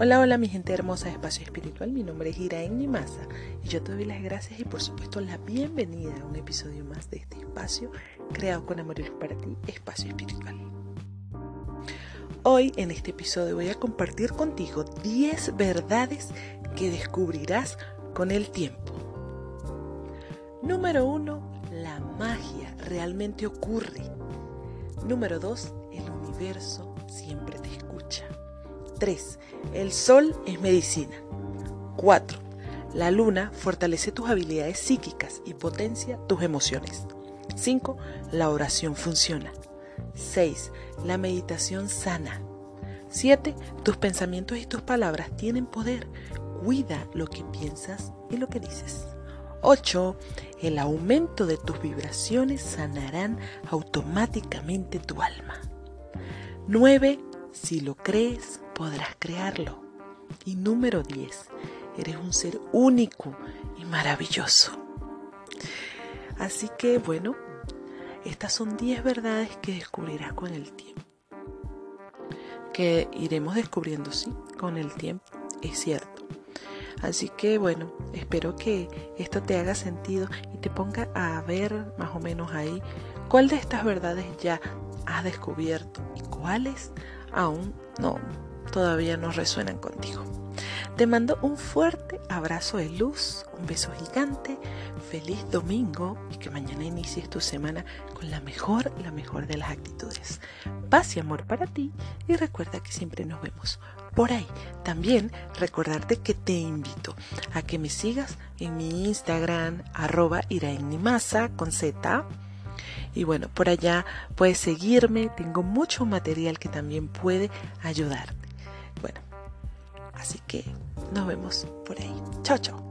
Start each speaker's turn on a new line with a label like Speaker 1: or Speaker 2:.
Speaker 1: Hola, hola mi gente hermosa de Espacio Espiritual, mi nombre es Iraín Nimasa y yo te doy las gracias y por supuesto la bienvenida a un episodio más de este espacio creado con amor y para ti, Espacio Espiritual. Hoy en este episodio voy a compartir contigo 10 verdades que descubrirás con el tiempo. Número 1. La magia realmente ocurre. Número 2. El universo siempre te escucha. 3. El sol es medicina. 4. La luna fortalece tus habilidades psíquicas y potencia tus emociones. 5. La oración funciona. 6. La meditación sana. 7. Tus pensamientos y tus palabras tienen poder. Cuida lo que piensas y lo que dices. 8. El aumento de tus vibraciones sanarán automáticamente tu alma. 9. Si lo crees, podrás crearlo. Y número 10. Eres un ser único y maravilloso. Así que bueno, estas son 10 verdades que descubrirás con el tiempo. Que iremos descubriendo, sí, con el tiempo, es cierto. Así que bueno, espero que esto te haga sentido y te ponga a ver más o menos ahí cuál de estas verdades ya has descubierto y cuáles aún no, todavía no resuenan contigo. Te mando un fuerte abrazo de luz, un beso gigante, feliz domingo y que mañana inicies tu semana con la mejor, la mejor de las actitudes. Paz y amor para ti y recuerda que siempre nos vemos por ahí. También recordarte que te invito a que me sigas en mi Instagram arroba iraennimasa con Z. Y bueno, por allá puedes seguirme, tengo mucho material que también puede ayudarte. Bueno, así que nos vemos por ahí. Chao, chao.